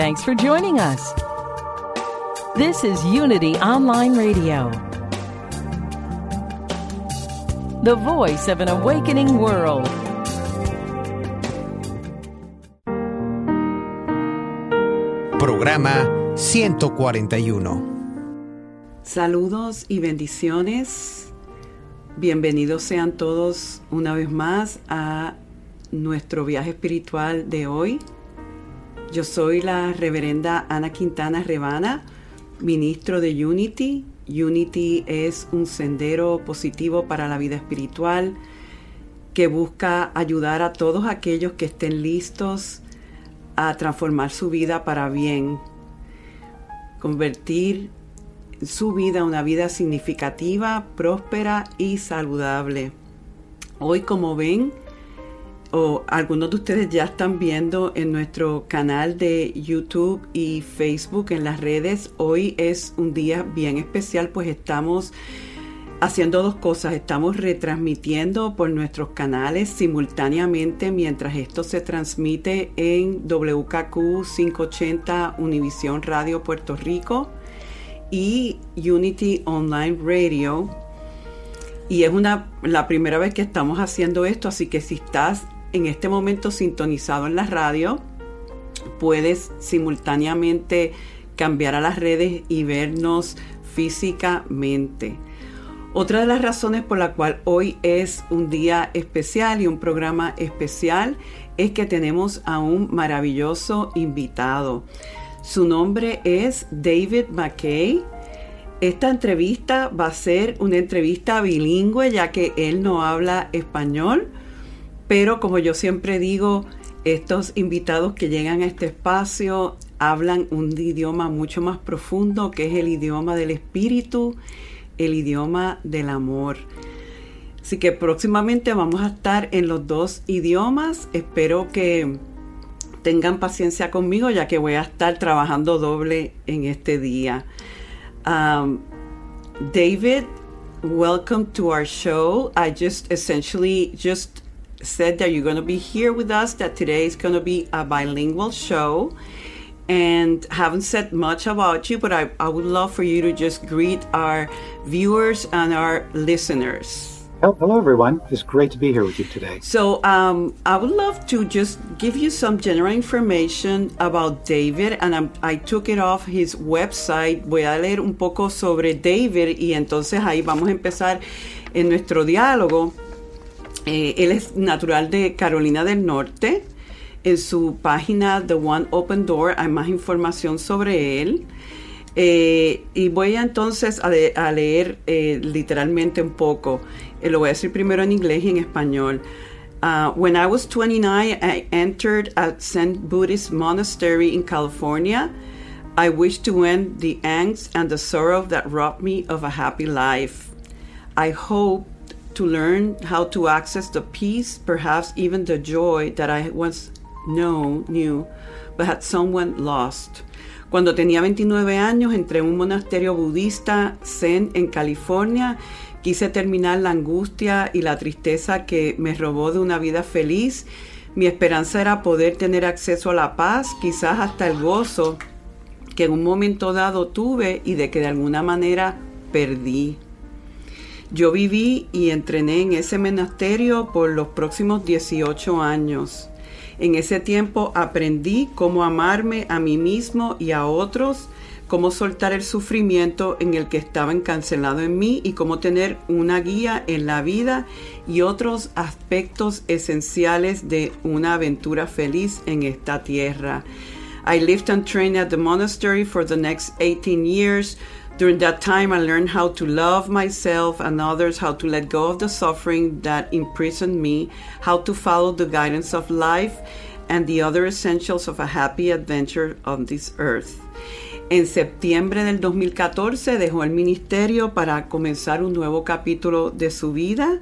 Thanks for joining us. This is Unity Online Radio, the voice of an awakening world. Programa 141. Saludos y bendiciones. Bienvenidos sean todos una vez más a nuestro viaje espiritual de hoy. Yo soy la reverenda Ana Quintana Rebana, ministro de Unity. Unity es un sendero positivo para la vida espiritual que busca ayudar a todos aquellos que estén listos a transformar su vida para bien, convertir su vida en una vida significativa, próspera y saludable. Hoy, como ven, o algunos de ustedes ya están viendo en nuestro canal de YouTube y Facebook en las redes, hoy es un día bien especial, pues estamos haciendo dos cosas. Estamos retransmitiendo por nuestros canales simultáneamente mientras esto se transmite en WKQ 580 Univisión Radio Puerto Rico y Unity Online Radio. Y es una, la primera vez que estamos haciendo esto, así que si estás en este momento sintonizado en la radio, puedes simultáneamente cambiar a las redes y vernos físicamente. Otra de las razones por la cual hoy es un día especial y un programa especial es que tenemos a un maravilloso invitado. Su nombre es David McKay. Esta entrevista va a ser una entrevista bilingüe ya que él no habla español, pero como yo siempre digo, estos invitados que llegan a este espacio hablan un idioma mucho más profundo que es el idioma del espíritu el idioma del amor. Así que próximamente vamos a estar en los dos idiomas. Espero que tengan paciencia conmigo ya que voy a estar trabajando doble en este día. Um, David, welcome to our show. I just essentially just said that you're going to be here with us, that today is going to be a bilingual show. and haven't said much about you, but I, I would love for you to just greet our viewers and our listeners. Hello, everyone. It's great to be here with you today. So, um, I would love to just give you some general information about David, and I'm, i took it off his website. Voy a leer un poco sobre David, y entonces ahí vamos a empezar en nuestro diálogo. Eh, él es natural de Carolina del Norte. En su página The One Open Door hay más información sobre él. Eh, y voy entonces a, leer eh, literalmente un poco. Eh, lo voy a decir primero en inglés y en español. Uh, when I was 29, I entered a Zen Buddhist monastery in California. I wished to end the angst and the sorrow that robbed me of a happy life. I hoped to learn how to access the peace, perhaps even the joy that I once knew, but had someone lost. Cuando tenía 29 años entré en un monasterio budista zen en California. Quise terminar la angustia y la tristeza que me robó de una vida feliz. Mi esperanza era poder tener acceso a la paz, quizás hasta el gozo que en un momento dado tuve y de que de alguna manera perdí. Yo viví y entrené en ese monasterio por los próximos 18 años. En ese tiempo aprendí cómo amarme a mí mismo y a otros, cómo soltar el sufrimiento en el que estaba encancelado en mí y cómo tener una guía en la vida y otros aspectos esenciales de una aventura feliz en esta tierra. I lived and trained at the monastery for the next 18 years. During that time, I learned how to love myself and others, how to let go of the suffering that imprisoned me, how to follow the guidance of life, and the Other Essentials of a Happy Adventure on This Earth. En septiembre del 2014 dejó el ministerio para comenzar un nuevo capítulo de su vida.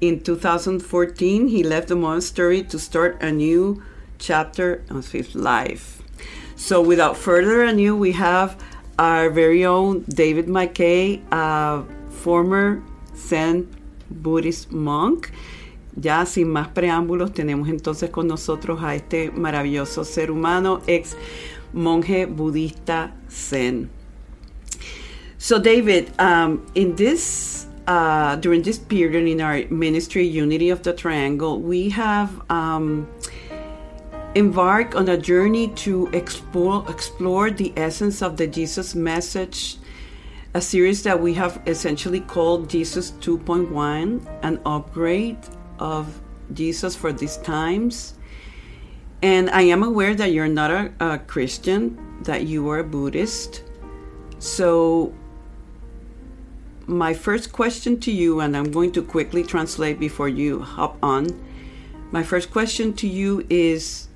In 2014, he left the monastery to start a new chapter of his life. So, without further ado, we have our very own David McKay, former Zen Buddhist monk. Ya sin más preámbulos, tenemos entonces con nosotros a este maravilloso ser humano, ex monje budista Zen. So, David, um, in this uh, during this period in our ministry, Unity of the Triangle, we have um, embarked on a journey to explore explore the essence of the Jesus message. A series that we have essentially called Jesus 2.1, an upgrade of Jesus for these times. And I am aware that you're not a, a Christian, that you are a Buddhist. So, my first question to you, and I'm going to quickly translate before you hop on. My first question to you is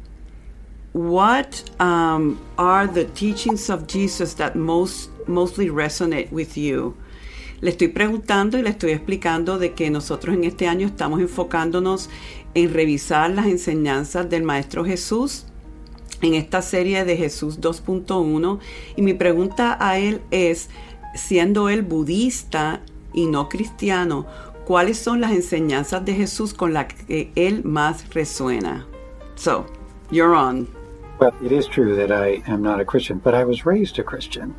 What um, are the teachings of Jesus that most mostly resonate with you? Le estoy preguntando y le estoy explicando de que nosotros en este año estamos enfocándonos en revisar las enseñanzas del Maestro Jesús en esta serie de Jesús 2.1 y mi pregunta a él es, siendo él budista y no cristiano, ¿cuáles son las enseñanzas de Jesús con las que él más resuena? So, you're on. Well, it is true that I am not a Christian, but I was raised a Christian,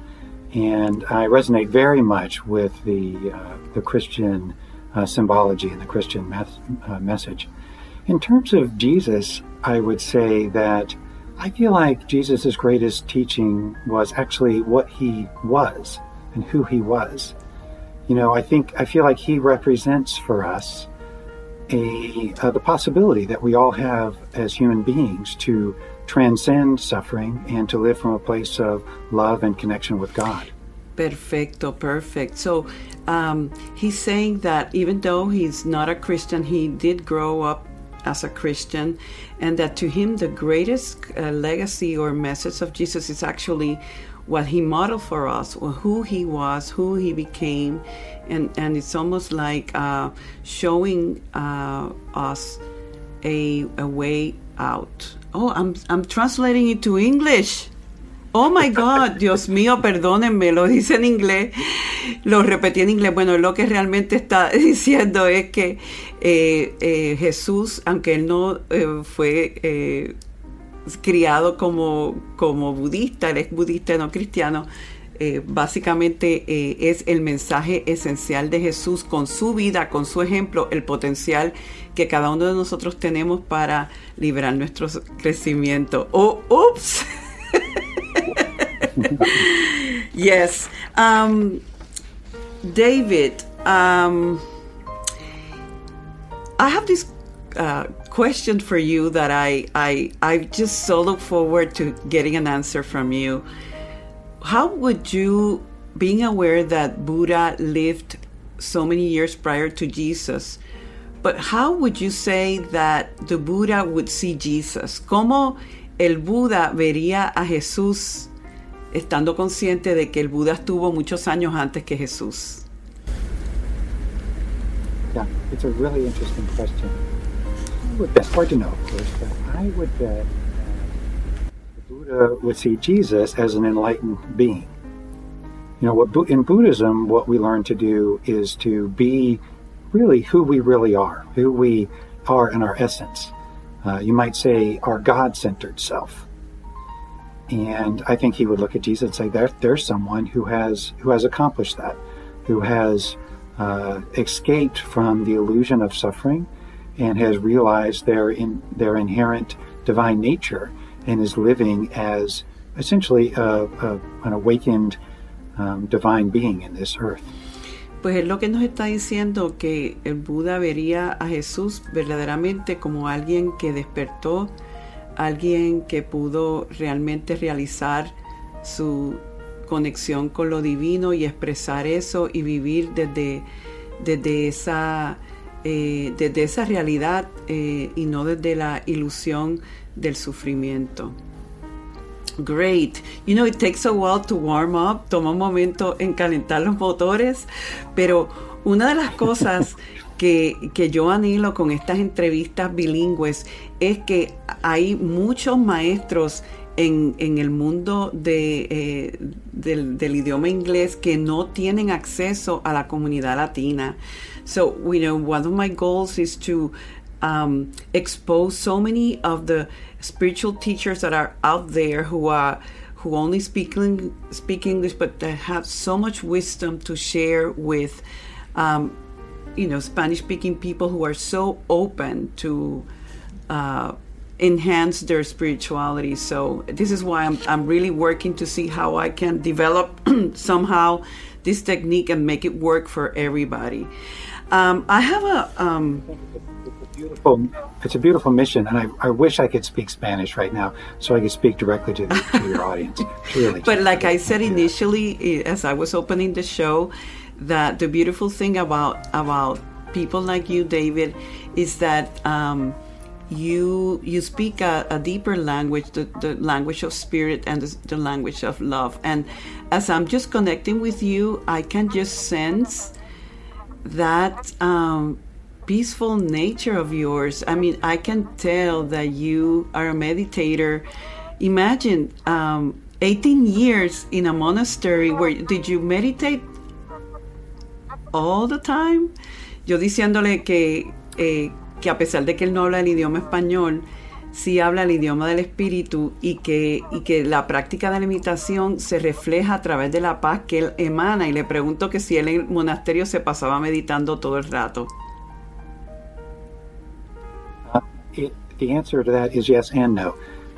and I resonate very much with the uh, the Christian uh, symbology and the Christian mes- uh, message. In terms of Jesus, I would say that I feel like Jesus' greatest teaching was actually what he was and who he was. You know, I think I feel like he represents for us a uh, the possibility that we all have as human beings to transcend suffering and to live from a place of love and connection with God. Perfecto, perfect. So um, he's saying that even though he's not a Christian, he did grow up as a Christian, and that to him the greatest uh, legacy or message of Jesus is actually what he modeled for us, or who he was, who he became, and and it's almost like uh, showing uh, us a a way out. Oh, I'm I'm translating it to English. Oh my God, Dios mío, perdónenme, lo dice en inglés, lo repetí en inglés. Bueno, lo que realmente está diciendo es que eh, eh, Jesús, aunque él no eh, fue eh, criado como, como budista, él es budista no cristiano, eh, básicamente eh, es el mensaje esencial de Jesús con su vida, con su ejemplo, el potencial que cada uno de nosotros tenemos para liberar nuestro crecimiento. Oh, ups. yes. Um, David, um, I have this uh, question for you that I, I, I just so look forward to getting an answer from you. How would you, being aware that Buddha lived so many years prior to Jesus, but how would you say that the Buddha would see Jesus? ¿Cómo el Buda vería a Jesús estando consciente de que el Buda estuvo muchos años antes que Jesús? Yeah, it's a really interesting question. I would bet, hard to know, of course, but I would bet the Buddha would see Jesus as an enlightened being. You know, what in Buddhism, what we learn to do is to be really who we really are, who we are in our essence. Uh, you might say our God-centered self. And I think he would look at Jesus and say, there, "There's someone who has who has accomplished that, who has uh, escaped from the illusion of suffering, and has realized their in their inherent divine nature, and is living as essentially a, a, an awakened um, divine being in this earth." Pues es lo que nos está diciendo que el Buda vería a Jesús verdaderamente como alguien que despertó, alguien que pudo realmente realizar su conexión con lo divino y expresar eso y vivir desde, desde, esa, eh, desde esa realidad eh, y no desde la ilusión del sufrimiento. Great. You know, it takes a while to warm up. Toma un momento en calentar los motores. Pero una de las cosas que, que, yo anhelo con estas entrevistas bilingües es que hay muchos maestros en, en el mundo de, eh, del, del, idioma inglés que no tienen acceso a la comunidad latina. So, you know, one of my goals is to um, expose so many of the spiritual teachers that are out there who are who only speak speak English, but that have so much wisdom to share with, um, you know, Spanish-speaking people who are so open to uh, enhance their spirituality. So this is why I'm I'm really working to see how I can develop somehow this technique and make it work for everybody. Um, I have a um, beautiful. It's a beautiful mission, and I, I wish I could speak Spanish right now, so I could speak directly to, the, to your audience. Really. But like I said initially, as I was opening the show, that the beautiful thing about about people like you, David, is that. Um, you you speak a, a, deeper language, the, the language of spirit and the, the language of love. And as I'm just connecting with you, I can just sense that um, peaceful nature of yours. I mean, I can tell that you are a meditator. Imagine um, 18 years in a monastery where did you meditate all the time? Yo diciéndole que, eh, que a pesar de que él no habla el idioma español, sí habla el idioma del espíritu y que, y que la práctica de la meditación se refleja a través de la paz que él emana. Y le pregunto que si en el monasterio se pasaba meditando todo el rato. it, the answer to that is yes and no.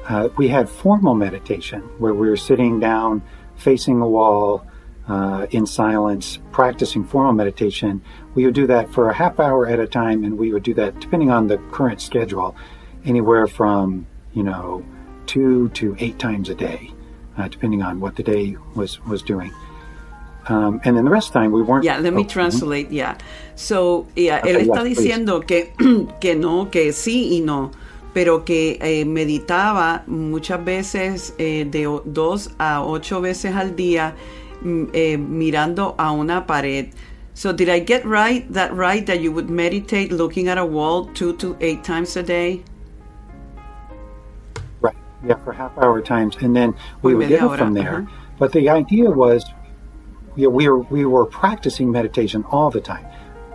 Uh, we had formal meditation where we were sitting down, facing a wall, uh, in silence, practicing formal meditation. We would do that for a half hour at a time, and we would do that depending on the current schedule, anywhere from you know two to eight times a day, uh, depending on what the day was was doing. Um, and then the rest of the time we weren't. Yeah, let me translate. Yeah. So, yeah, él está diciendo que, que no, que sí y no, pero que eh, meditaba muchas veces eh, de dos a ocho veces al día mm, eh, mirando a una pared. So, did I get right that right that you would meditate looking at a wall two to eight times a day? Yeah, for half hour times, and then we would get it from there. Uh -huh. But the idea was you know, we were we were practicing meditation all the time.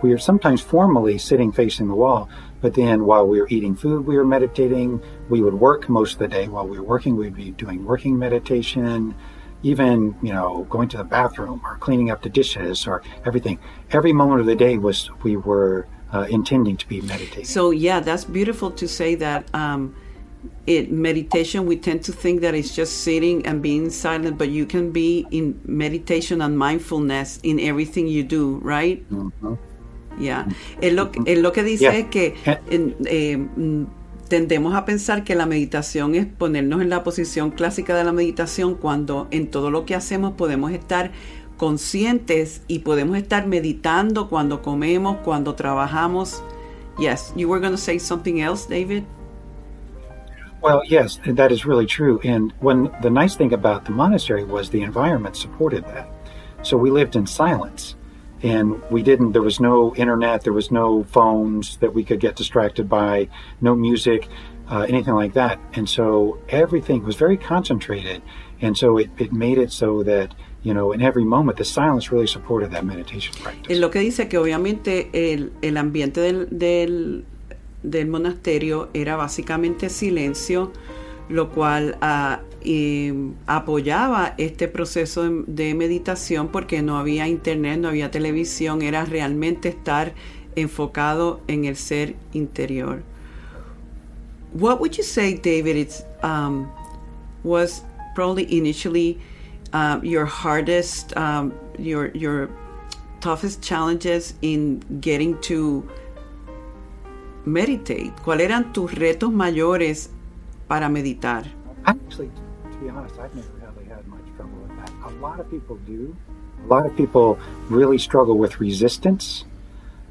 We were sometimes formally sitting facing the wall, but then while we were eating food, we were meditating. We would work most of the day. While we were working, we'd be doing working meditation, even you know going to the bathroom or cleaning up the dishes or everything. Every moment of the day was we were uh, intending to be meditating. So yeah, that's beautiful to say that. Um, it meditation we tend to think that it's just sitting and being silent but you can be in meditation and mindfulness in everything you do right mm-hmm. yeah. Es lo, es lo que dice yeah. es que en, eh, tendemos a pensar que la meditación es ponernos en la posición clásica de la meditación cuando en todo lo que hacemos podemos estar conscientes y podemos estar meditando cuando comemos cuando trabajamos. Yes you were going to say something else david well, yes, that is really true. And when the nice thing about the monastery was the environment supported that. So we lived in silence and we didn't there was no internet there was no phones that we could get distracted by no music uh, anything like that and so everything was very concentrated and so it, it made it so that you know in every moment the silence really supported that meditation practice es lo que dice que obviamente el, el ambiente del, del del monasterio era básicamente silencio, lo cual uh, apoyaba este proceso de, de, meditación porque no había internet, no había televisión, era realmente estar enfocado en el ser interior. What would you say, David? It's um, was probably initially uh, your hardest, um, your your toughest challenges in getting to meditate? ¿Cuáles eran tus retos mayores para meditar? Actually, to be honest, I've never really had much trouble with that. A lot of people do. A lot of people really struggle with resistance.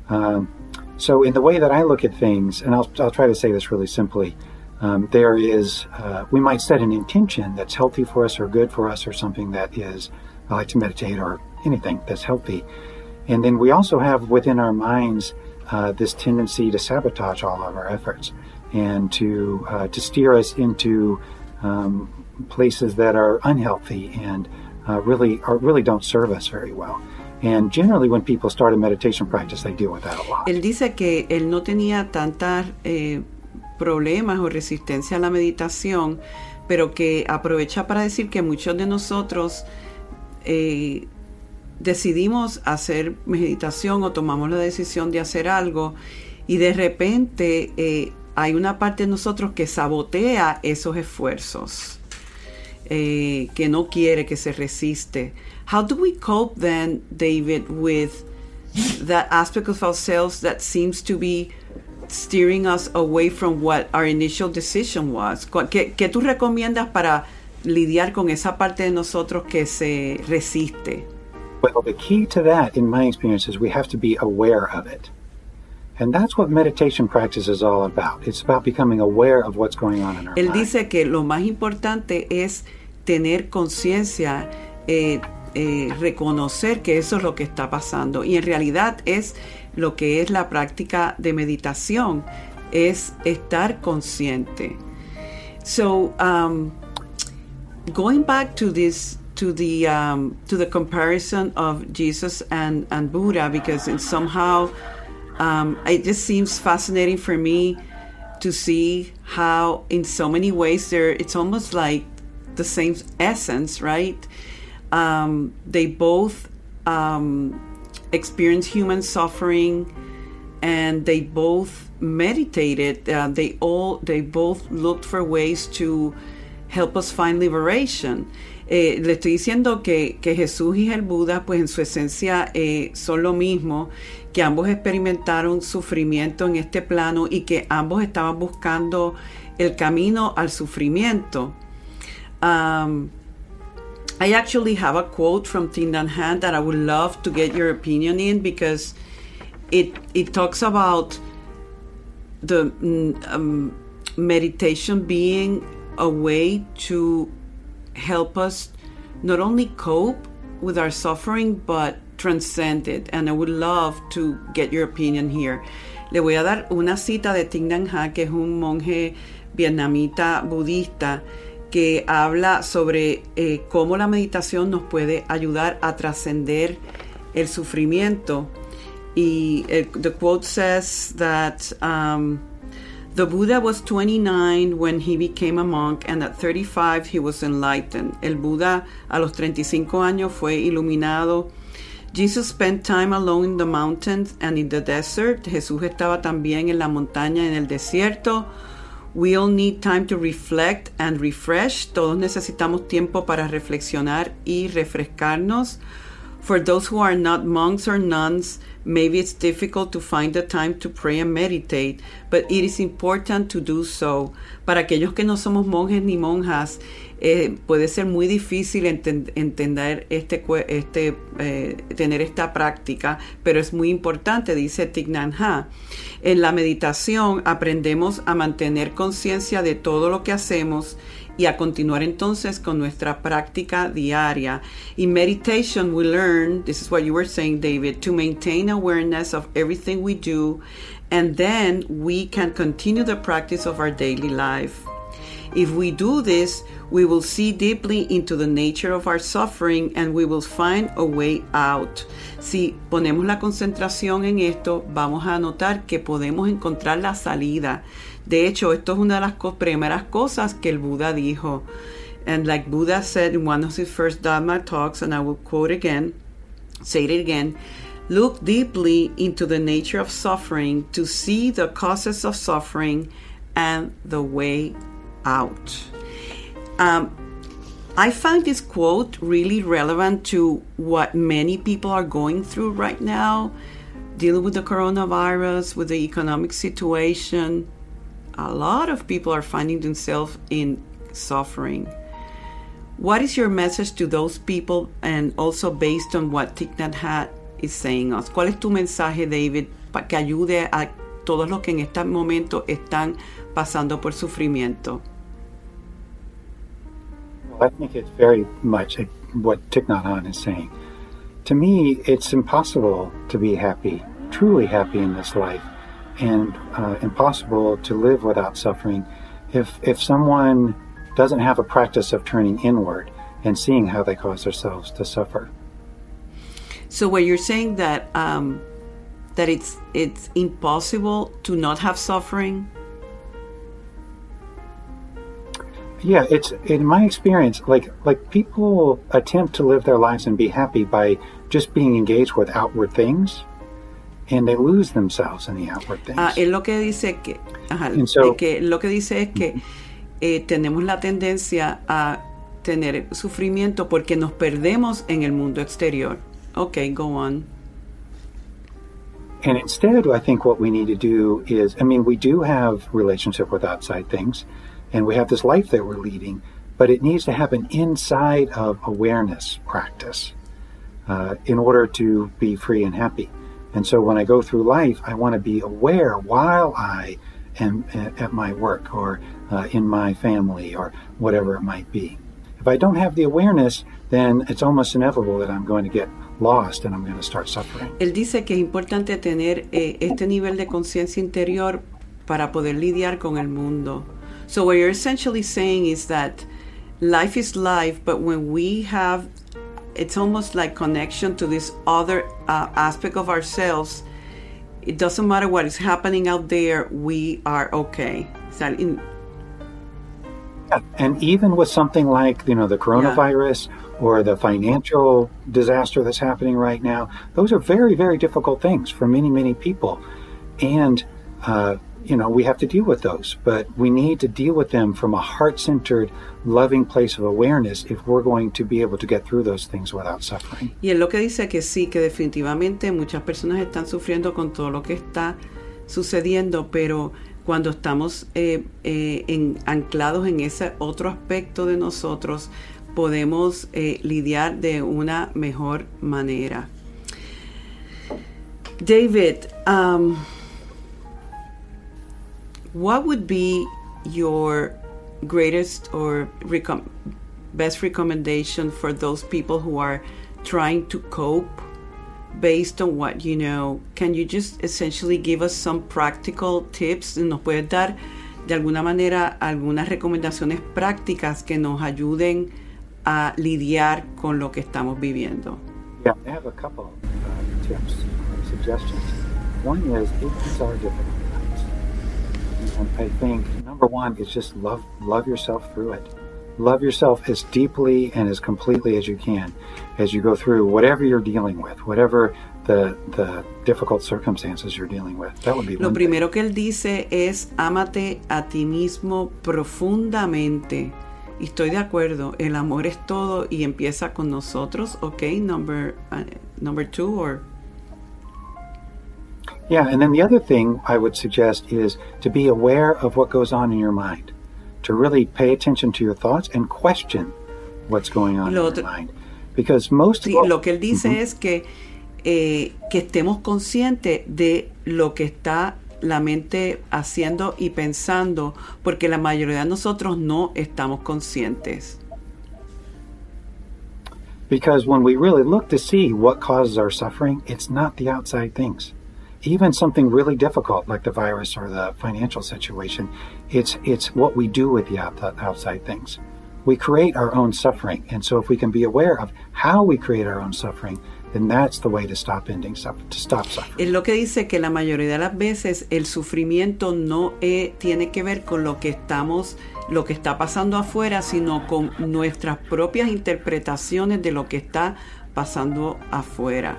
Um, so, in the way that I look at things, and I'll, I'll try to say this really simply, um, there is, uh, we might set an intention that's healthy for us or good for us or something that is, I like to meditate or anything that's healthy. And then we also have within our minds uh, this tendency to sabotage all of our efforts and to, uh, to steer us into um, places that are unhealthy and uh, really, are, really don't serve us very well. And generally, when people start a meditation practice, they deal with that a lot. Él dice que él no tenía tantas eh, problemas o resistencia a la meditación, pero que aprovecha para decir que muchos de nosotros eh, decidimos hacer meditación o tomamos la decisión de hacer algo y de repente eh, hay una parte de nosotros que sabotea esos esfuerzos, eh, que no quiere, que se resiste. How do we cope then, David, with that aspect of ourselves that seems to be steering us away from what our initial decision was. ¿Qué, qué tú recomiendas para lidiar con esa parte de nosotros que se resiste? Well, the key to that, in my experience, is we have to be aware of it. And that's what meditation practice is all about. It's about becoming aware of what's going on in our Él mind. dice que lo más importante es tener conciencia, eh, eh, reconocer que eso es lo que está pasando. Y en realidad es lo que es la práctica de meditación, es estar consciente. So, um, going back to this to the um, to the comparison of Jesus and and Buddha, because it somehow um, it just seems fascinating for me to see how, in so many ways, there it's almost like the same essence, right? Um, they both um, experience human suffering, and they both meditated. Uh, they all they both looked for ways to help us find liberation. Eh, le estoy diciendo que, Jesús y el Buda, pues en su esencia eh, son lo mismo, que ambos experimentaron sufrimiento en este plano y que ambos estaban buscando el camino al sufrimiento. Um, I actually have a quote from Thich Nhat Hanh that I would love to get your opinion in because it it talks about the um, meditation being a way to help us not only cope with our suffering but transcend it. And I would love to get your opinion here. Le voy a dar una cita de Thich Nhat Hanh, que es un monje vietnamita budista que habla sobre eh, cómo la meditación nos puede ayudar a trascender el sufrimiento. Y el, the quote says that um, the Buddha was 29 when he became a monk, and at 35 he was enlightened. El Buda a los 35 años fue iluminado. Jesus spent time alone in the mountains and in the desert. Jesús estaba también en la montaña en el desierto. We all need time to reflect and refresh. Todos necesitamos tiempo para reflexionar y refrescarnos. For those who are not monks or nuns, maybe it's difficult to find the time to pray and meditate, but it is important to do so. Para aquellos que no somos monjes ni monjas, eh, puede ser muy difícil enten entender este, este eh, tener esta práctica, pero es muy importante, dice Thich Nhat Hanh. En la meditación aprendemos a mantener conciencia de todo lo que hacemos y a continuar entonces con nuestra práctica diaria. In meditation, we learn, this is what you were saying, David, to maintain awareness of everything we do, and then we can continue the practice of our daily life. If we do this, we will see deeply into the nature of our suffering and we will find a way out. Si ponemos la concentración en esto, vamos a notar que podemos encontrar la salida. De hecho, esto es una de las primeras cosas que el Buda dijo. And like Buddha said in one of his first Dharma talks, and I will quote again, say it again, look deeply into the nature of suffering to see the causes of suffering and the way out. Um, I find this quote really relevant to what many people are going through right now, dealing with the coronavirus, with the economic situation. A lot of people are finding themselves in suffering. What is your message to those people and also based on what Thich Nhat Hanh is saying us? ¿Cuál es tu mensaje, David, para que ayude a todos los que en este momento están pasando por sufrimiento. Well, I think it's very much what Thich Nhat Hanh is saying. To me, it's impossible to be happy, truly happy in this life, and uh, impossible to live without suffering if, if someone doesn't have a practice of turning inward and seeing how they cause themselves to suffer. So, where you're saying that um, that it's it's impossible to not have suffering. Yeah, it's in my experience, like like people attempt to live their lives and be happy by just being engaged with outward things, and they lose themselves in the outward things. Ah, él lo que dice que, ajá, so- que lo que dice es que eh, tenemos la tendencia a tener sufrimiento porque nos perdemos en el mundo exterior. Okay, go on. And instead, I think what we need to do is, I mean, we do have relationship with outside things, and we have this life that we're leading, but it needs to happen inside of awareness practice uh, in order to be free and happy. And so when I go through life, I want to be aware while I am at my work or uh, in my family or whatever it might be. If I don't have the awareness, then it's almost inevitable that I'm going to get lost and I'm going to start suffering. Él dice que es importante tener eh, este nivel de conciencia interior para poder lidiar con el mundo. So what you're essentially saying is that life is life, but when we have, it's almost like connection to this other uh, aspect of ourselves. It doesn't matter what is happening out there, we are okay. O sea, in- Yeah, and even with something like you know the coronavirus or the financial disaster that's happening right now, those are very very difficult things for many many people, and uh, you know we have to deal with those. But we need to deal with them from a heart-centered, loving place of awareness if we're going to be able to get through those things without suffering. Y él lo que dice que sí, que definitivamente muchas personas están sufriendo con todo lo que está sucediendo, pero cuando estamos eh, eh, en- anclados en ese otro aspecto de nosotros, podemos eh, lidiar de una mejor manera. David, um, what would be your greatest or recom- best recommendation for those people who are trying to cope based on what you know? Can you just essentially give us some practical tips? ¿Nos puedes dar de alguna manera algunas recomendaciones prácticas que nos ayuden a lidiar con lo que estamos viviendo? Yeah, I have a couple uh, tips or suggestions. One is it- these are difficult I think number one is just love love yourself through it. Love yourself as deeply and as completely as you can as you go through whatever you're dealing with, whatever the the difficult circumstances you're dealing with. That would be Lo one thing. primero que él dice es ámate a ti mismo profundamente. Y estoy de acuerdo, el amor es todo y empieza con nosotros, okay? Number, uh, number two, or Yeah, and then the other thing I would suggest is to be aware of what goes on in your mind, to really pay attention to your thoughts and question what's going on Lo in your mind. Because most Sí, lo que él dice es que, eh, que estemos conscientes de lo que está la mente haciendo y pensando, porque la mayoría de nosotros no estamos conscientes. Because when we really look to see what causes our suffering, it's not the outside things. Even something really difficult like the virus or the financial situation, it's it's what we do with the outside things. We create our own suffering, and so if we can be aware of how we create our own suffering, then that's the way to stop ending suffering, to stop suffering. Es lo que dice que la mayoría de las veces el sufrimiento no eh, tiene que ver con lo que estamos, lo que está pasando afuera, sino con nuestras propias interpretaciones de lo que está pasando afuera.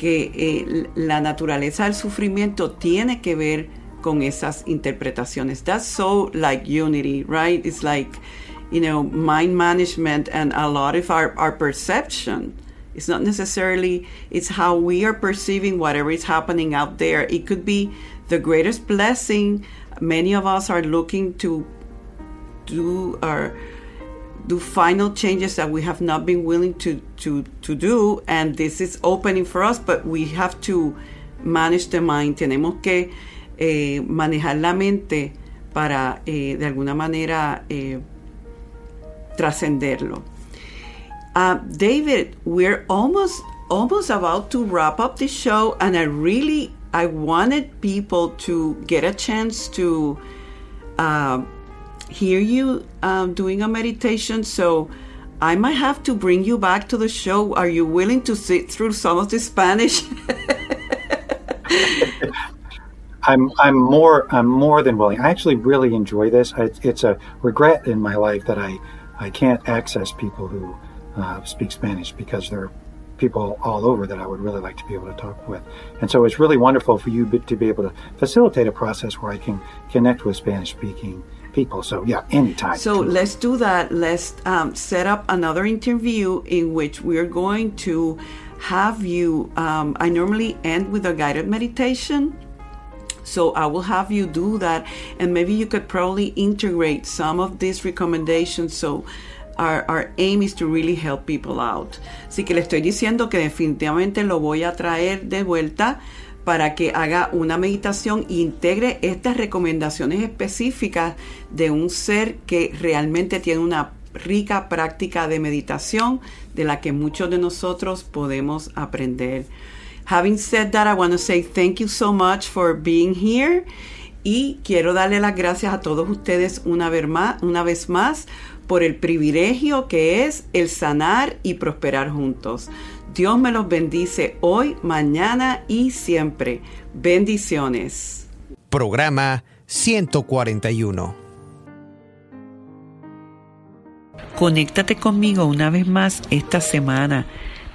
Que eh, la naturaleza del sufrimiento tiene que ver con esas interpretaciones. That's so like unity, right? It's like, you know, mind management and a lot of our, our perception. It's not necessarily, it's how we are perceiving whatever is happening out there. It could be the greatest blessing. Many of us are looking to do our do final changes that we have not been willing to to to do and this is opening for us but we have to manage the mind tenemos que eh, manejar la mente para eh, de alguna manera eh, trascenderlo. Uh, David, we're almost almost about to wrap up the show, and I really I wanted people to get a chance to uh, hear you um, doing a meditation. So I might have to bring you back to the show. Are you willing to sit through some of the Spanish? I'm I'm more I'm more than willing. I actually really enjoy this. I, it's a regret in my life that I I can't access people who uh, speak Spanish because there are people all over that I would really like to be able to talk with. And so it's really wonderful for you to be able to facilitate a process where I can connect with Spanish speaking people. So yeah, anytime. So let's do that. Let's um, set up another interview in which we're going to have you. Um, I normally end with a guided meditation. So I will have you do that, and maybe you could probably integrate some of these recommendations. So our, our aim is to really help people out. Así que le estoy diciendo que definitivamente lo voy a traer de vuelta para que haga una meditación e integre estas recomendaciones específicas de un ser que realmente tiene una rica práctica de meditación de la que muchos de nosotros podemos aprender. Having said that, I want to say thank you so much for being here y quiero darle las gracias a todos ustedes una vez más, una vez más por el privilegio que es el sanar y prosperar juntos. Dios me los bendice hoy, mañana y siempre. Bendiciones. Programa 141. Conéctate conmigo una vez más esta semana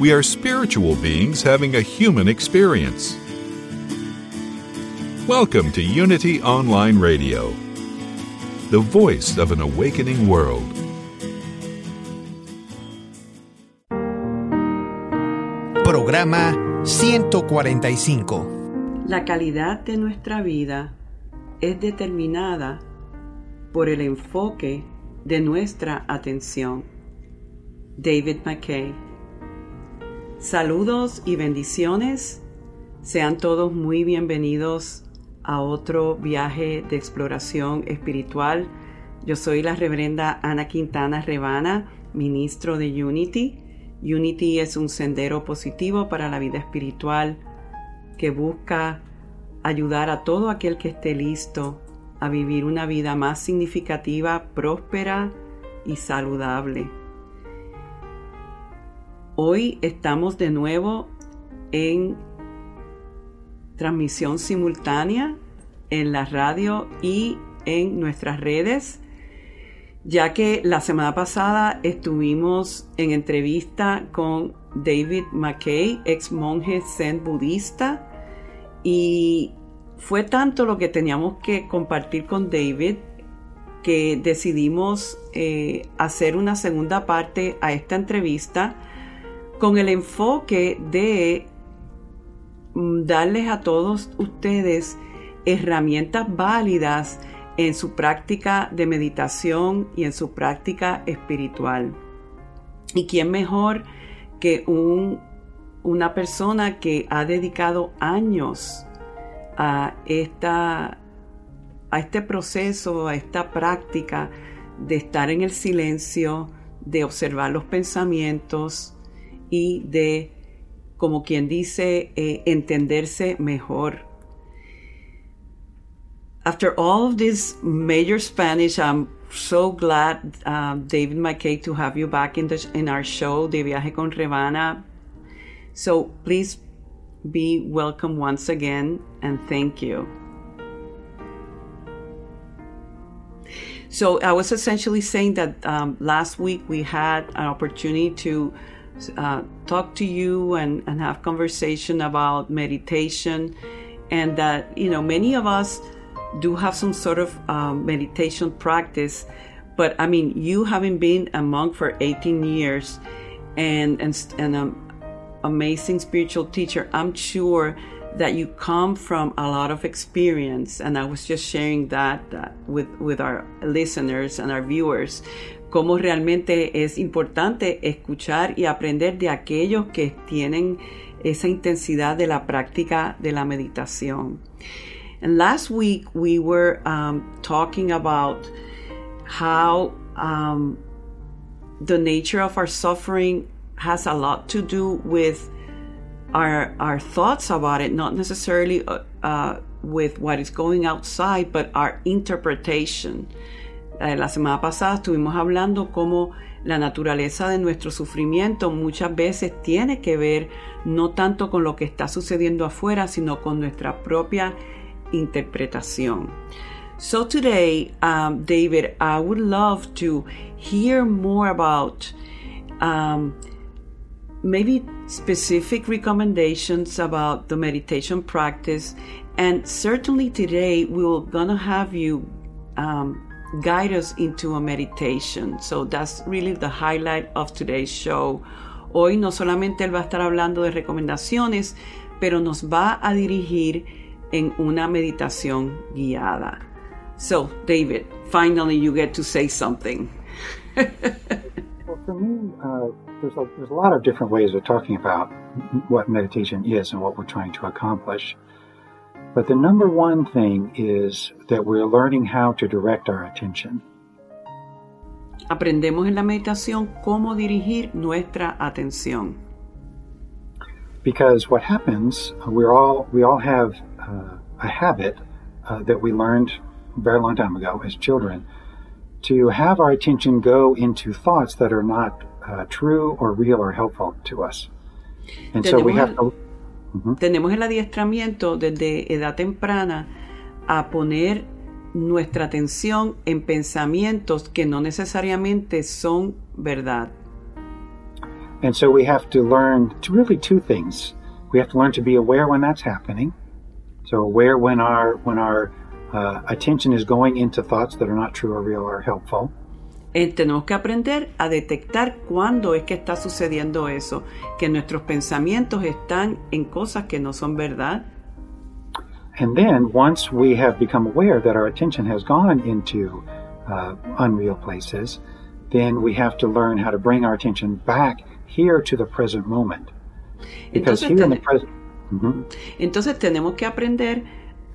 We are spiritual beings having a human experience. Welcome to Unity Online Radio, the voice of an awakening world. Programa 145. La calidad de nuestra vida es determinada por el enfoque de nuestra atención. David McKay Saludos y bendiciones. Sean todos muy bienvenidos a otro viaje de exploración espiritual. Yo soy la reverenda Ana Quintana Rebana, ministro de Unity. Unity es un sendero positivo para la vida espiritual que busca ayudar a todo aquel que esté listo a vivir una vida más significativa, próspera y saludable. Hoy estamos de nuevo en transmisión simultánea en la radio y en nuestras redes, ya que la semana pasada estuvimos en entrevista con David McKay, ex monje zen budista, y fue tanto lo que teníamos que compartir con David que decidimos eh, hacer una segunda parte a esta entrevista con el enfoque de mm, darles a todos ustedes herramientas válidas en su práctica de meditación y en su práctica espiritual. ¿Y quién mejor que un, una persona que ha dedicado años a, esta, a este proceso, a esta práctica de estar en el silencio, de observar los pensamientos y de, como quien dice, eh, entenderse mejor? after all of this major Spanish, I'm so glad, uh, David McKay, to have you back in the in our show, De Viaje con Revana. So please be welcome once again, and thank you. So I was essentially saying that um, last week we had an opportunity to uh, talk to you and, and have conversation about meditation, and that you know many of us do have some sort of um, meditation practice. But I mean, you having been a monk for 18 years and, and, an amazing spiritual teacher, I'm sure that you come from a lot of experience. And I was just sharing that, that with, with our listeners and our viewers. Cómo realmente es importante escuchar y aprender de aquellos que tienen esa intensidad de la práctica de la meditación. And last week we were um, talking about how um, the nature of our suffering has a lot to do with our our thoughts about it, not necessarily uh, uh, with what is going outside, but our interpretation. Eh, la semana pasada estuvimos hablando cómo la naturaleza de nuestro sufrimiento muchas veces tiene que ver no tanto con lo que está sucediendo afuera, sino con nuestra propia interpretación. So today, um, David, I would love to hear more about um, maybe specific recommendations about the meditation practice. And certainly today, we're going to have you um, guide us into a meditation. So that's really the highlight of today's show. Hoy no solamente él va a estar hablando de recomendaciones, pero nos va a dirigir en una meditación guiada. So, David, finally you get to say something. well, for me, uh, there's, a, there's a lot of different ways of talking about what meditation is and what we're trying to accomplish. But the number one thing is that we're learning how to direct our attention. Aprendemos en la meditación cómo dirigir nuestra atención. Because what happens, we're all we all have uh, a habit uh, that we learned a very long time ago as children to have our attention go into thoughts that are not uh, true or real or helpful to us. And so we have to. Tenemos el adiestramiento desde edad temprana a poner nuestra atención en pensamientos que no necesariamente son verdad. And so we have to learn to really two things. We have to learn to be aware when that's happening so aware when our when our uh, attention is going into thoughts that are not true or real or helpful. Eh, tenemos que aprender a detectar cuándo es que está sucediendo eso, que nuestros pensamientos están en cosas que no son verdad. And then once we have become aware that our attention has gone into uh, unreal places, then we have to learn how to bring our attention back here to the present moment. Because Entonces, here in the present entonces tenemos que aprender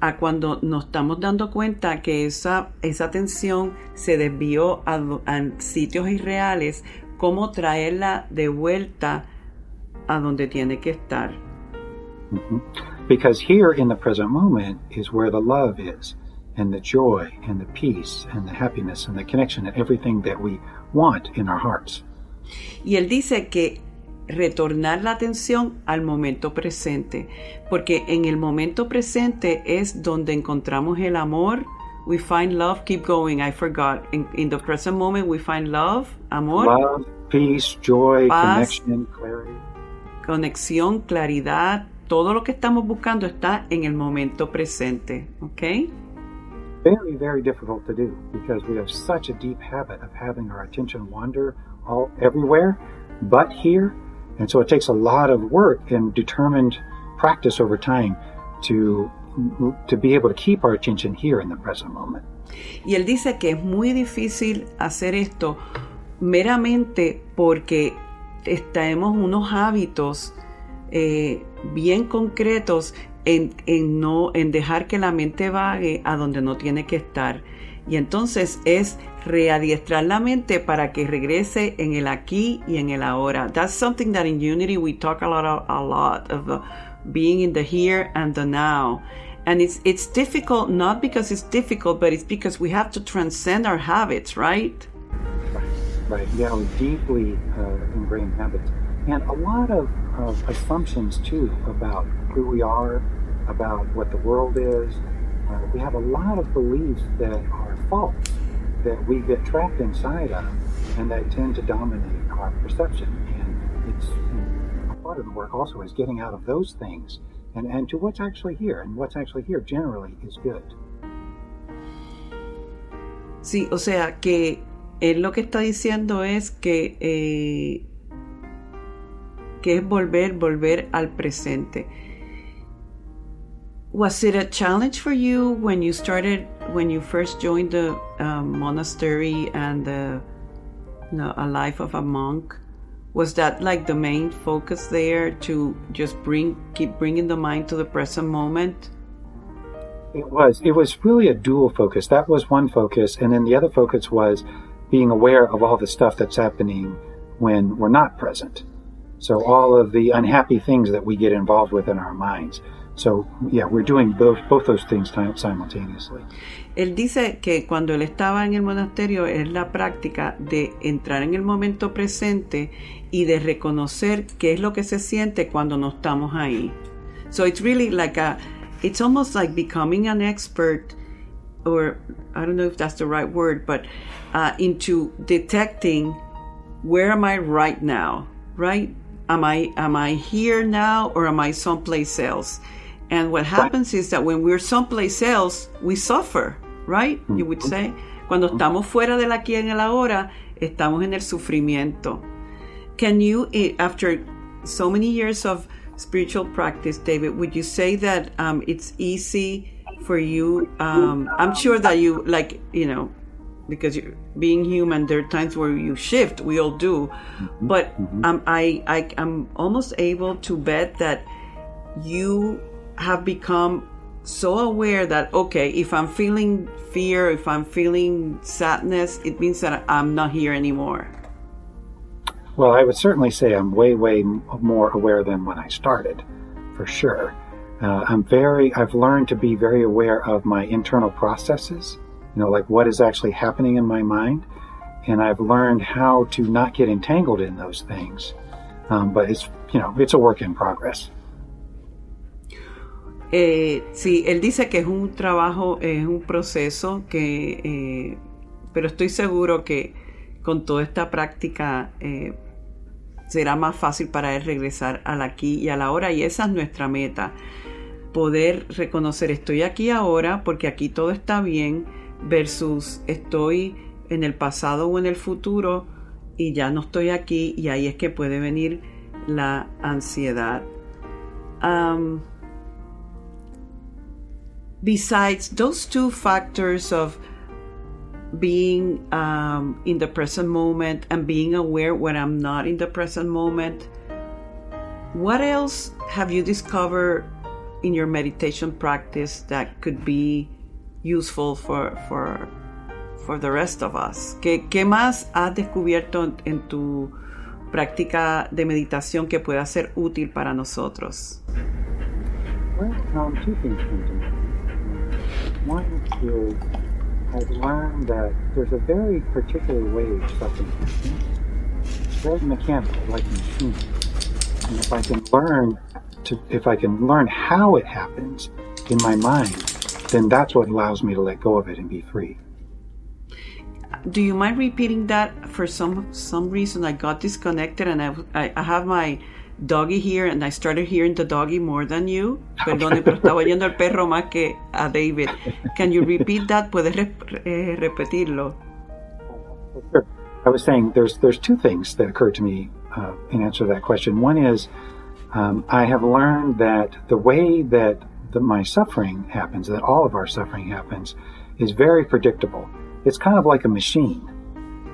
a cuando nos estamos dando cuenta que esa, esa atención se desvió a, sitios irreales, cómo traerla de vuelta a donde tiene que estar. Because here in the present moment is where the love is, and the joy, and the peace, and the happiness, and the connection, and everything that we want in our hearts. Y él dice que retornar la atención al momento presente, porque en el momento presente es donde encontramos el amor. We find love, keep going, I forgot. In, the present moment we find love, amor. Love, peace, joy, connection, clarity. Conexión, claridad, todo lo que estamos buscando está en el momento presente, ¿ok? Very, very difficult to do because we have such a deep habit of having our attention wander all everywhere, but here And so it takes a lot of work and determined practice over time to to be able to keep our attention here in the present moment. Y él dice que es muy difícil hacer esto meramente porque tenemos unos hábitos eh, bien concretos en, en, no, en dejar que la mente vague a donde no tiene que estar. Y entonces es readiestrar la mente para que regrese en el aquí y en el ahora. That's something that in Unity we talk a lot, a lot of uh, being in the here and the now. And it's it's difficult not because it's difficult, but it's because we have to transcend our habits, right? Right. Yeah, we deeply uh, ingrained habits, and a lot of, of assumptions too about who we are, about what the world is. Uh, we have a lot of beliefs that are false that we get trapped inside of and that tend to dominate our perception. And it's and part of the work also is getting out of those things and, and to what's actually here. And what's actually here generally is good. Sí, o sea que él lo que está diciendo es que, eh, que es volver, volver al presente. Was it a challenge for you when you started, when you first joined the um, monastery and the, you know, a life of a monk? Was that like the main focus there to just bring, keep bringing the mind to the present moment? It was. It was really a dual focus. That was one focus, and then the other focus was being aware of all the stuff that's happening when we're not present. So all of the unhappy things that we get involved with in our minds. So, yeah, we're doing both, both those things simultaneously. Él dice que cuando él estaba en el monasterio es la práctica de entrar en el momento presente y de reconocer qué es lo que se siente cuando no estamos ahí. So it's really like a, it's almost like becoming an expert, or I don't know if that's the right word, but uh, into detecting where am I right now, right? Am I am I here now or am I someplace else? And what happens is that when we're someplace else, we suffer, right? You would say. Cuando estamos fuera del aquí en el ahora, estamos en el sufrimiento. Can you, eh, after so many years of spiritual practice, David, would you say that um, it's easy for you? Um, I'm sure that you, like, you know, because you're being human, there are times where you shift. We all do, mm-hmm. but um, I, I, I'm almost able to bet that you have become so aware that okay if i'm feeling fear if i'm feeling sadness it means that i'm not here anymore. Well i would certainly say i'm way way more aware than when i started for sure. Uh, i'm very i've learned to be very aware of my internal processes you know like what is actually happening in my mind. And i've learned how to not get entangled in those things. Um, but it's you know it's a work in progress Eh, sí, él dice que es un trabajo, es un proceso que, eh, pero estoy seguro que con toda esta práctica eh, será más fácil para él regresar al aquí y a la hora y esa es nuestra meta, poder reconocer estoy aquí ahora porque aquí todo está bien versus estoy en el pasado o en el futuro y ya no estoy aquí y ahí es que puede venir la ansiedad. Besides those two factors of being um, in the present moment and being aware when I'm not in the present moment, what else have you discovered in your meditation practice that could be useful for, for, for the rest of us? ¿Qué, qué más has descubierto en, tu práctica de meditación que pueda ser útil para nosotros? Well, um, two things is I've learned that there's a very particular way something happens. It's very mechanical, like a machine. And if I can learn to, if I can learn how it happens in my mind, then that's what allows me to let go of it and be free. Do you mind repeating that? For some some reason, I got disconnected, and I, I have my doggy here and I started hearing the doggy more than you. Perdone, pero estaba oyendo al perro más que a David. Can you repeat that? ¿Puedes re eh, repetirlo? Sure. I was saying there's there's two things that occurred to me uh, in answer to that question. One is um, I have learned that the way that that my suffering happens, that all of our suffering happens, is very predictable. It's kind of like a machine.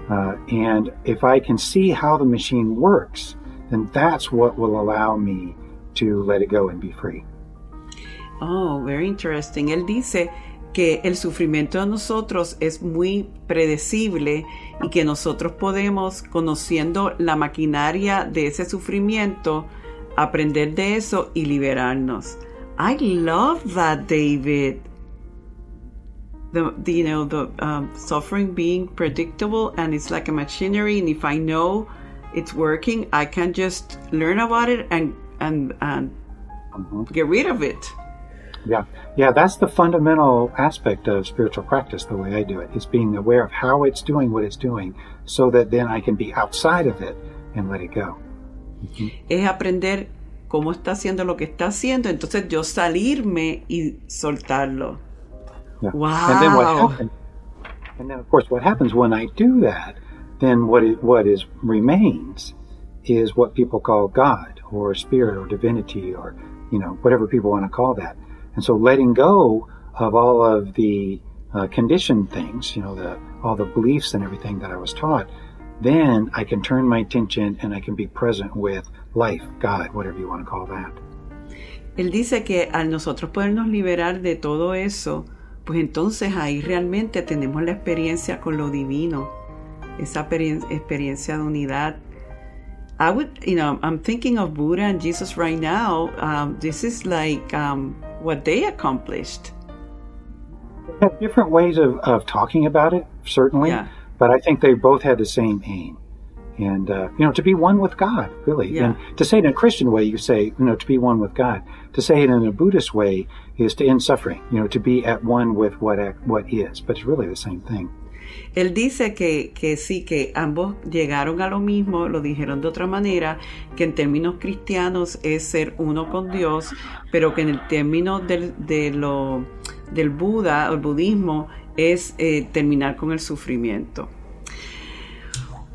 Uh, and if I can see how the machine works, then that's what will allow me to let it go and be free. Oh, very interesting. Él dice que el sufrimiento de nosotros es muy predecible y que nosotros podemos, conociendo la maquinaria de ese sufrimiento, aprender de eso y liberarnos. I love that, David. The, the you know the um, suffering being predictable and it's like a machinery, and if I know it's working, I can just learn about it and and and mm-hmm. get rid of it. Yeah, yeah, that's the fundamental aspect of spiritual practice. The way I do it is being aware of how it's doing what it's doing, so that then I can be outside of it and let it go. Mm-hmm. Es aprender cómo está haciendo lo que está haciendo, entonces yo salirme y soltarlo. Yeah. Wow. And then what happens? And then, of course, what happens when I do that? Then what is what is remains is what people call God or spirit or divinity or you know whatever people want to call that. And so, letting go of all of the uh, conditioned things, you know, the all the beliefs and everything that I was taught, then I can turn my attention and I can be present with life, God, whatever you want to call that. Él dice que al nosotros podernos liberar de todo eso, pues entonces ahí realmente tenemos la experiencia con lo divino, esa experien- experiencia de unidad. I would, you know, I'm thinking of Buddha and Jesus right now. Um, this is like um, what they accomplished. They have different ways of, of talking about it, certainly, Yeah. but I think they both had the same aim. And, uh, you know, to be one with God, really. Yeah. And to say it in a Christian way, you say, you know, to be one with God. To say it in a Buddhist way is to end suffering, you know, to be at one with what, what is. But it's really the same thing. Él dice que, que sí, que ambos llegaron a lo mismo, lo dijeron de otra manera, que en términos cristianos es ser uno con Dios, pero que en el término del, de lo, del Buda el budismo es eh, terminar con el sufrimiento.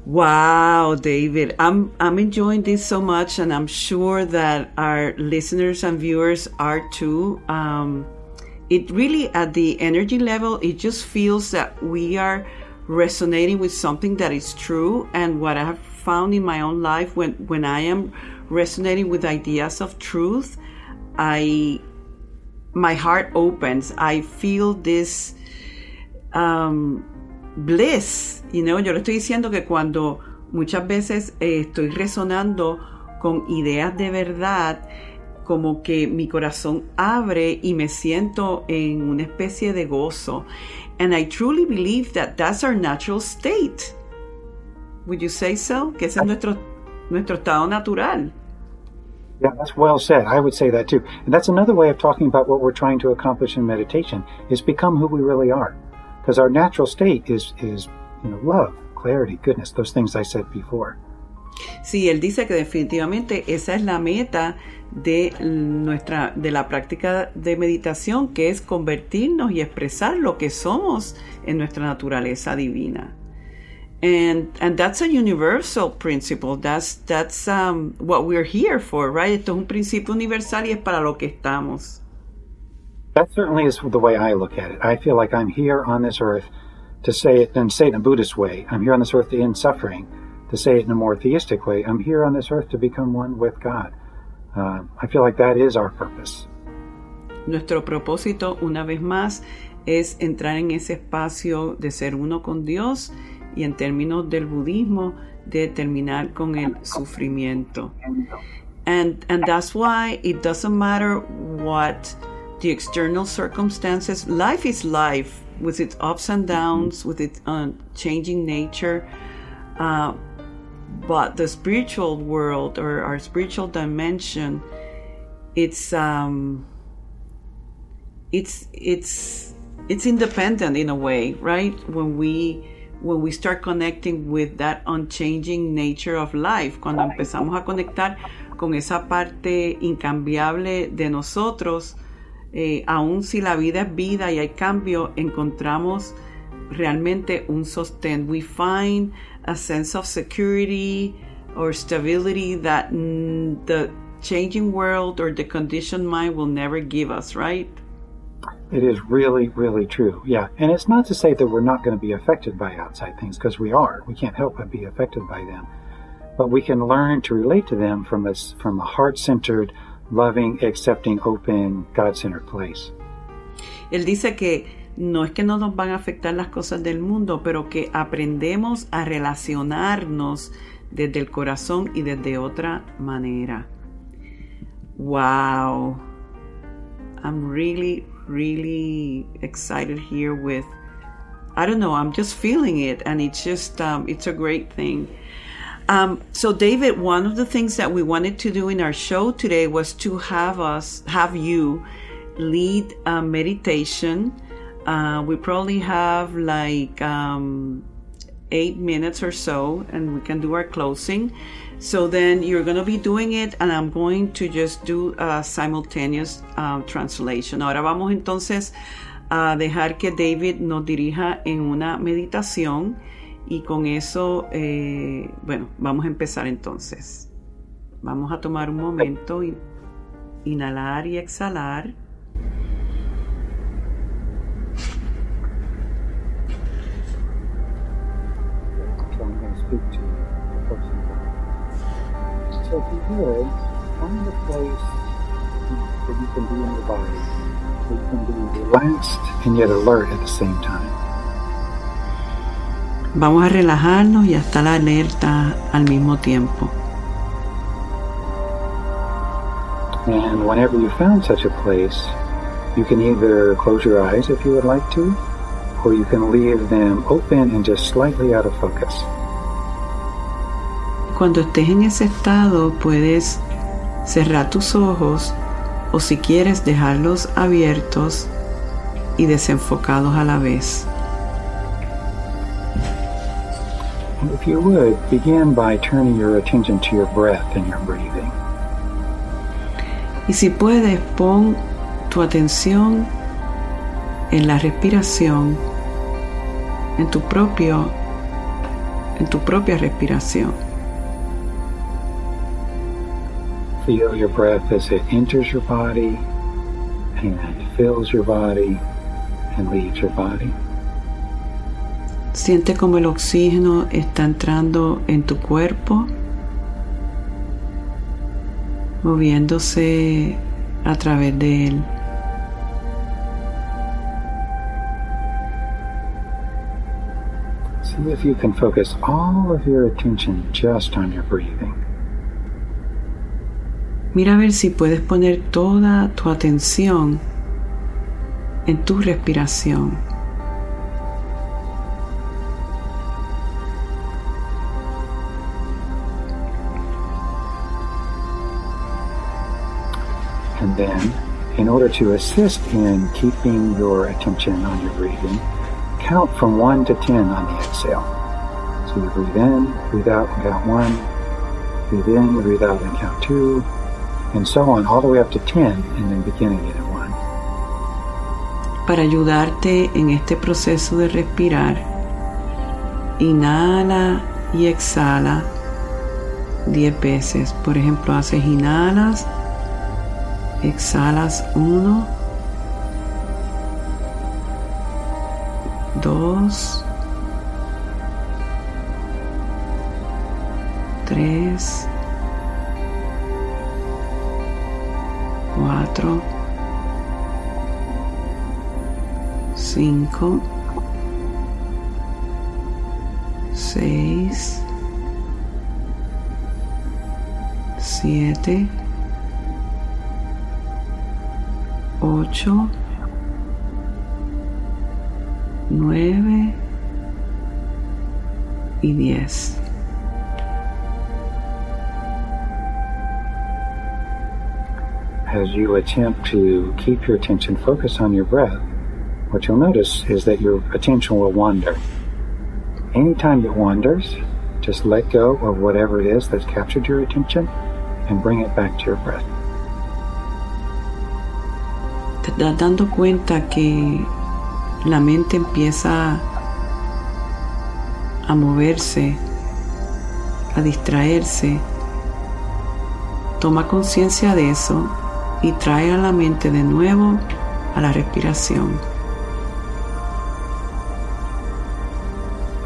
Wow, David, I'm I'm enjoying this so much, and I'm sure that our listeners and viewers are too. Um, it really, at the energy level, it just feels that we are resonating with something that is true. And what I have found in my own life, when when I am resonating with ideas of truth, I my heart opens. I feel this um, bliss, you know, yo le estoy diciendo que cuando muchas veces eh, estoy resonando con ideas de verdad, como que mi corazón abre y me siento en una especie de gozo. And I truly believe that that's our natural state. Would you say so? Que ese es nuestro, nuestro estado natural. Yeah, that's well said. I would say that too. And that's another way of talking about what we're trying to accomplish in meditation is become who we really are. Because our natural state is is you know love, clarity, goodness, those things I said before. Sí, él dice que definitivamente esa es la meta de nuestra de la práctica de meditación, que es convertirnos y expresar lo que somos en nuestra naturaleza divina. And and that's a universal principle. That's that's um, what we're here for, right? Esto es un principio universal y es para lo que estamos. That certainly is the way I look at it. I feel like I'm here on this earth to say it and say it in a Buddhist way. I'm here on this earth to end suffering. To say it in a more theistic way, I'm here on this earth to become one with God. Uh, I feel like that is our purpose. Nuestro propósito, una vez más, es entrar en ese espacio de ser uno con Dios y en términos del budismo, de terminar con el sufrimiento. And, and that's why it doesn't matter what the external circumstances, life is life with its ups and downs, with its uh, changing nature. Uh, but the spiritual world or our spiritual dimension, it's um, it's it's it's independent in a way right? When we when we start connecting with that unchanging nature of life cuando empezamos a conectar con esa parte incambiable de nosotros eh, aun si la vida es vida y hay cambio encontramos realmente un sostén. We find a sense of security or stability that mm, the changing world or the conditioned mind will never give us, right? It is really, really true. Yeah. And it's not to say that we're not going to be affected by outside things, because we are. We can't help but be affected by them. But we can learn to relate to them from a, from a heart centered, loving, accepting, open, God centered place. Él dice que no es que no nos van a afectar las cosas del mundo, pero que aprendemos a relacionarnos desde el corazón y desde otra manera. Wow. I'm really, really excited here with, I don't know, I'm just feeling it and it's just, um, it's a great thing. Um, so David, one of the things that we wanted to do in our show today was to have us, have you lead a meditation. Uh, we probably have like um, eight minutes or so, and we can do our closing. So then you're going to be doing it, and I'm going to just do a simultaneous uh, translation. Ahora vamos entonces a dejar que David nos dirija en una meditación y con eso, eh, bueno, vamos a empezar entonces. Vamos a tomar un momento, y inhalar y exhalar. Speak to the person. So if you would, find a place that you can be in your body, where you can be relaxed and yet alert at the same time. Vamos a relajarnos y a estar alerta al mismo tiempo. And whenever you found such a place, you can either close your eyes if you would like to, or you can leave them open and just slightly out of focus. Cuando estés en ese estado puedes cerrar tus ojos o si quieres dejarlos abiertos y desenfocados a la vez. If you would, begin by turning your attention to your breath and your breathing. Y si puedes, pon tu atención en la respiración, en tu propio en tu propia respiración. Feel your breath as it enters your body and fills your body and leaves your body. Siente como el oxígeno está entrando en tu cuerpo, moviéndose a través de él. See if you can focus all of your attention just on your breathing. Mira a ver si puedes poner toda tu atención en tu respiración. And then, in order to assist in keeping your attention on your breathing, count from 1 to 10 on the exhale. So you breathe in, breathe out, and count 1. Breathe in, breathe out, and count 2. And so on, all the way up to 10, and then beginning it at 1. Para ayudarte en este proceso de respirar, inhala y exhala 10 veces. Por ejemplo, haces inhalas, exhalas 1, 2, 3, cuatro, cinco, seis, siete, ocho, nueve y diez. As you attempt to keep your attention focused on your breath, what you'll notice is that your attention will wander. Anytime it wanders, just let go of whatever it is that's captured your attention and bring it back to your breath. Dando cuenta que la mente empieza a moverse, a distraerse Toma conciencia de eso y trae a la mente de nuevo a la respiración.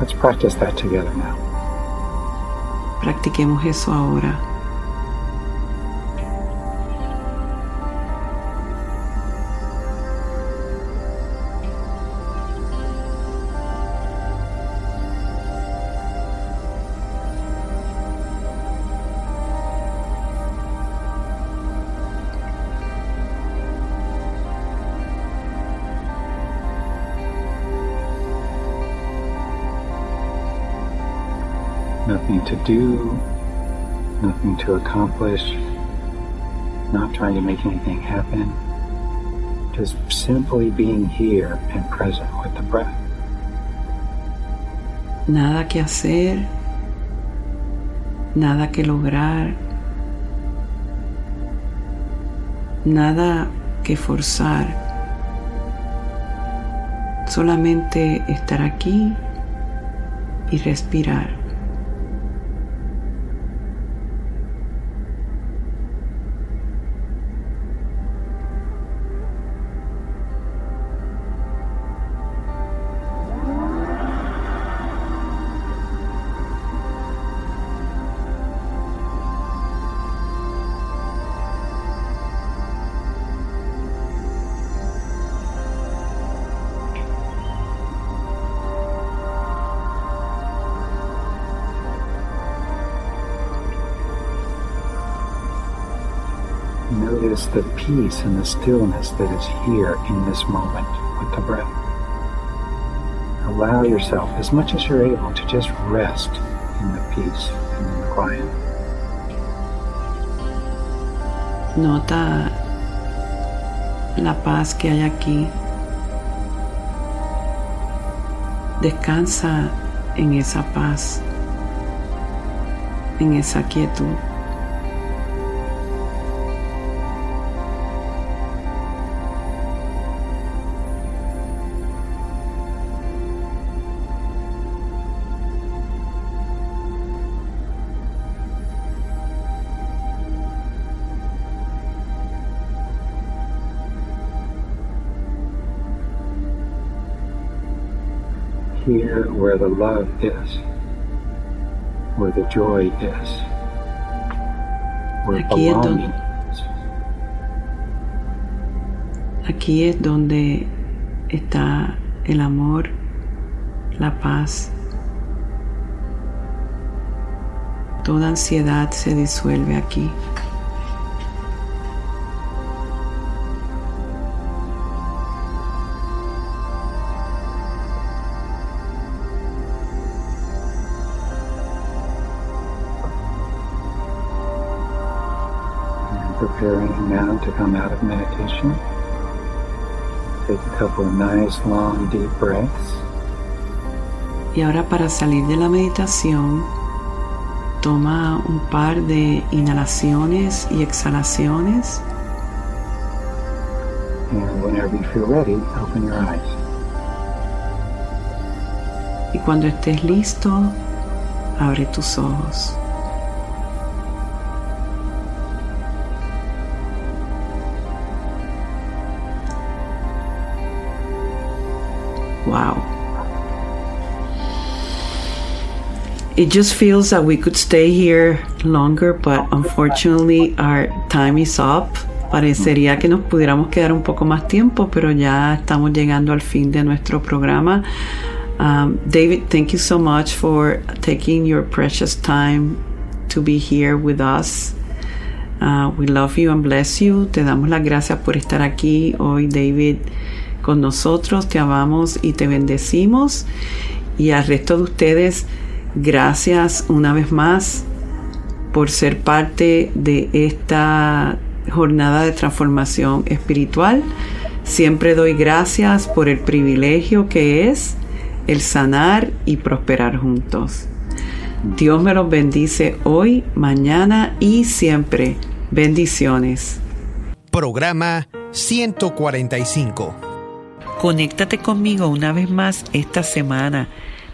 Let's practice that together now. Practiquemos eso ahora. To do, nothing to accomplish, not trying to make anything happen. Just simply being here and present with the breath. Nada que hacer, nada que lograr, nada que forzar. Solamente estar aquí y respirar. Peace and the stillness that is here in this moment with the breath. Allow yourself, as much as you're able, to just rest in the peace and in the quiet. Nota la paz que hay aquí. Descansa en esa paz, en esa quietud. Here where the love is, where the joy is, where Aquí es belonging donde- is. Aquí es donde está el amor, la paz. Toda ansiedad se disuelve aquí. Preparing now to come out of meditation. Take a couple of nice long deep breaths. Y ahora para salir de la meditación, toma un par de inhalaciones y exhalaciones. And whenever you feel ready, open your eyes. Y cuando estés listo, abre tus ojos. It just feels that we could stay here longer, but unfortunately our time is up. Parecería que nos pudiéramos quedar un poco más tiempo, pero ya estamos llegando al fin de nuestro programa. Um, David, thank you so much for taking your precious time to be here with us. Uh, we love you and bless you. Te damos las gracias por estar aquí hoy, David, con nosotros. Te amamos y te bendecimos. Y al resto de ustedes, gracias una vez más por ser parte de esta jornada de transformación espiritual. Siempre doy gracias por el privilegio que es el sanar y prosperar juntos. Dios me los bendice hoy, mañana y siempre. Bendiciones. Programa 145. Conéctate conmigo una vez más esta semana.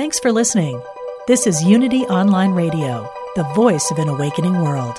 Thanks for listening. This is Unity Online Radio, the voice of an awakening world.